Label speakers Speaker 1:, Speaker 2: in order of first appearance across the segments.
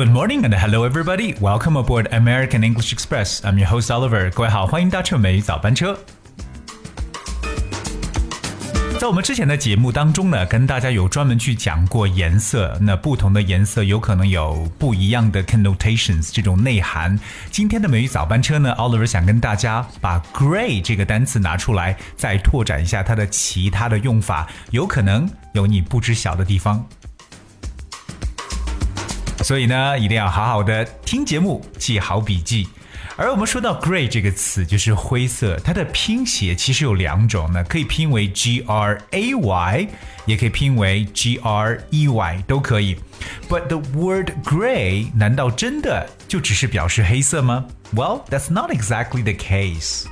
Speaker 1: Good morning and hello everybody. Welcome aboard American English Express. I'm your host Oliver. 各位好，欢迎搭乘美语早班车。在我们之前的节目当中呢，跟大家有专门去讲过颜色，那不同的颜色有可能有不一样的 connotations 这种内涵。今天的美语早班车呢，Oliver 想跟大家把 gray 这个单词拿出来，再拓展一下它的其他的用法，有可能有你不知晓的地方。所以呢，一定要好好的听节目，记好笔记。而我们说到 gray 这个词，就是灰色，它的拼写其实有两种呢，可以拼为 g r a y，也可以拼为 g r e y，都可以。But the word gray 难道真的就只是表示黑色吗？Well, that's not exactly the case.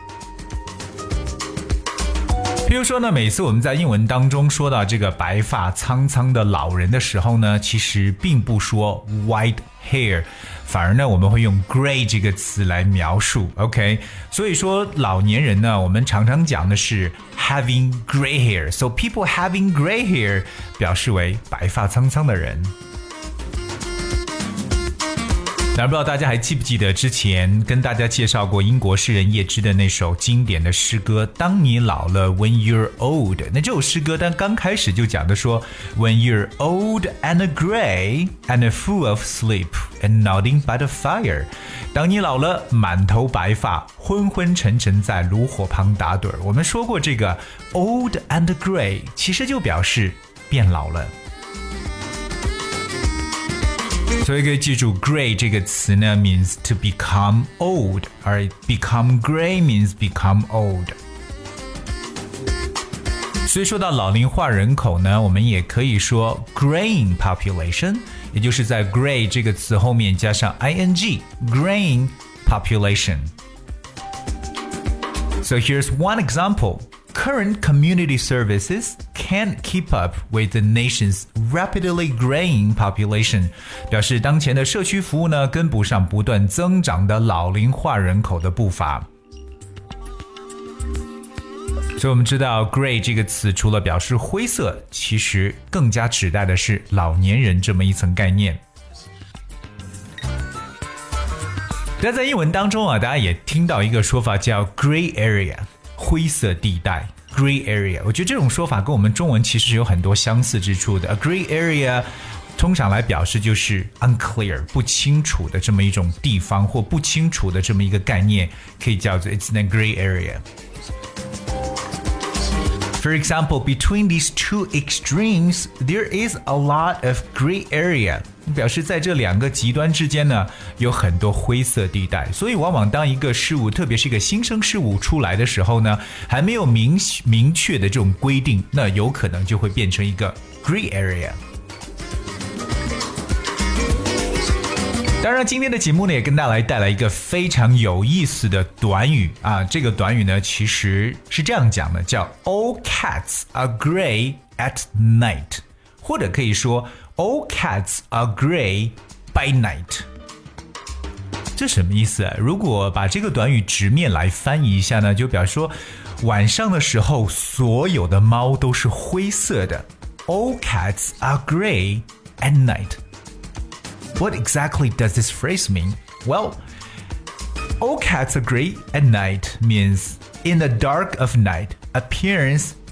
Speaker 1: 比如说呢，每次我们在英文当中说到这个白发苍苍的老人的时候呢，其实并不说 white hair，反而呢我们会用 gray 这个词来描述。OK，所以说老年人呢，我们常常讲的是 having gray hair。So people having gray hair 表示为白发苍苍的人。那不知道大家还记不记得之前跟大家介绍过英国诗人叶芝的那首经典的诗歌《当你老了》（When You're Old）。那这首诗歌，但刚开始就讲的说：“When you're old and grey and full of sleep and nodding by the fire。”当你老了，满头白发，昏昏沉沉在炉火旁打盹。我们说过，这个 “old and grey” 其实就表示变老了。所以可以记住，gray 这个词呢，means to become old，而 become gray means become old。所以说到老龄化人口呢，我们也可以说 graying population，也就是在 gray 这个词后面加上 ing，graying population。So here's one example. Current community services can't keep up with the nation's rapidly growing population，表示当前的社区服务呢跟不上不断增长的老龄化人口的步伐。所以我们知道 “gray” 这个词除了表示灰色，其实更加指代的是老年人这么一层概念。但在英文当中啊，大家也听到一个说法叫 “gray area”。灰色地带 （gray area），我觉得这种说法跟我们中文其实是有很多相似之处的。A gray area 通常来表示就是 unclear 不清楚的这么一种地方或不清楚的这么一个概念，可以叫做 it's in a gray area。For example, between these two extremes, there is a lot of gray area. 表示在这两个极端之间呢，有很多灰色地带。所以，往往当一个事物，特别是一个新生事物出来的时候呢，还没有明明确的这种规定，那有可能就会变成一个 gray area。当然，今天的节目呢，也跟大家来带来一个非常有意思的短语啊。这个短语呢，其实是这样讲的，叫 “All cats are gray at night”，或者可以说 “All cats are gray by night”。这什么意思啊？如果把这个短语直面来翻译一下呢，就表示说，晚上的时候，所有的猫都是灰色的。All cats are gray at night。What exactly does this phrase mean? Well, all cats agree at night means in the dark of night, appearance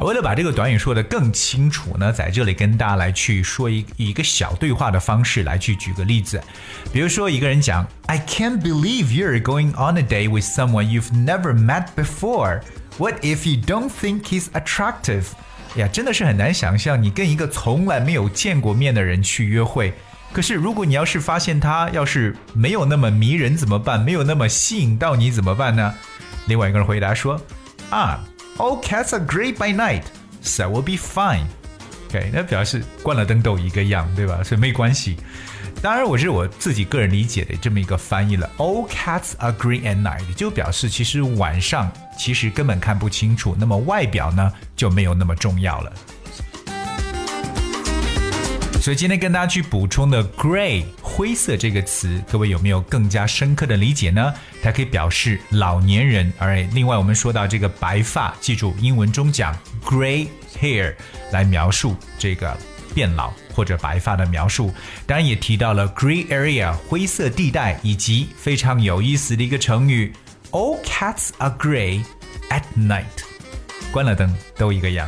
Speaker 1: 为了把这个短语说得更清楚呢，在这里跟大家来去说一一个小对话的方式来去举个例子，比如说一个人讲，I can't believe you're going on a date with someone you've never met before. What if you don't think he's attractive? 呀，真的是很难想象你跟一个从来没有见过面的人去约会。可是如果你要是发现他要是没有那么迷人怎么办？没有那么吸引到你怎么办呢？另外一个人回答说，啊。All cats are gray by night, so we'll be fine.
Speaker 2: OK，那表示关了灯都一个样，对吧？所以没关系。当然，我是我自己个人理解的这么一个翻译了。All cats are green at night，就表示其实晚上其实根本看不清楚，那么外表呢就没有那么重要了。所以今天跟大家去补充的 “gray” 灰色这个词，各位有没有更加深刻的理解呢？它可以表示老年人。而另外我们说到这个白发，记住英文中讲 “gray hair” 来描述这个变老或者白发的描述。当然也提到了 “gray area” 灰色地带，以及非常有意思的一个成语 “all cats are gray at night”，关了灯都一个样。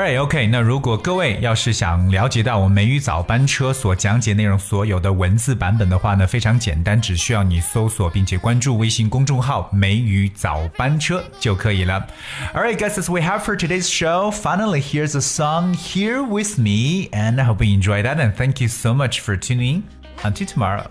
Speaker 2: Alright, OK。那如果各位要是想了解到我们美语早班车所讲解内容所有的文字版本的话呢，非常简单，只需要你搜索并且关注微信公众号“美语早班车”就可以了。Alright, guys, as we have for today's show, finally here's a song "Here with Me," and I hope you enjoy that. And thank you so much for tuning. Until tomorrow.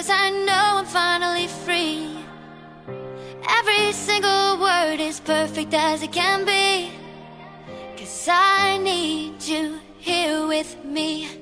Speaker 3: Voice, I know I'm finally free. Every single word is perfect as it can be. Cause I need you here with me.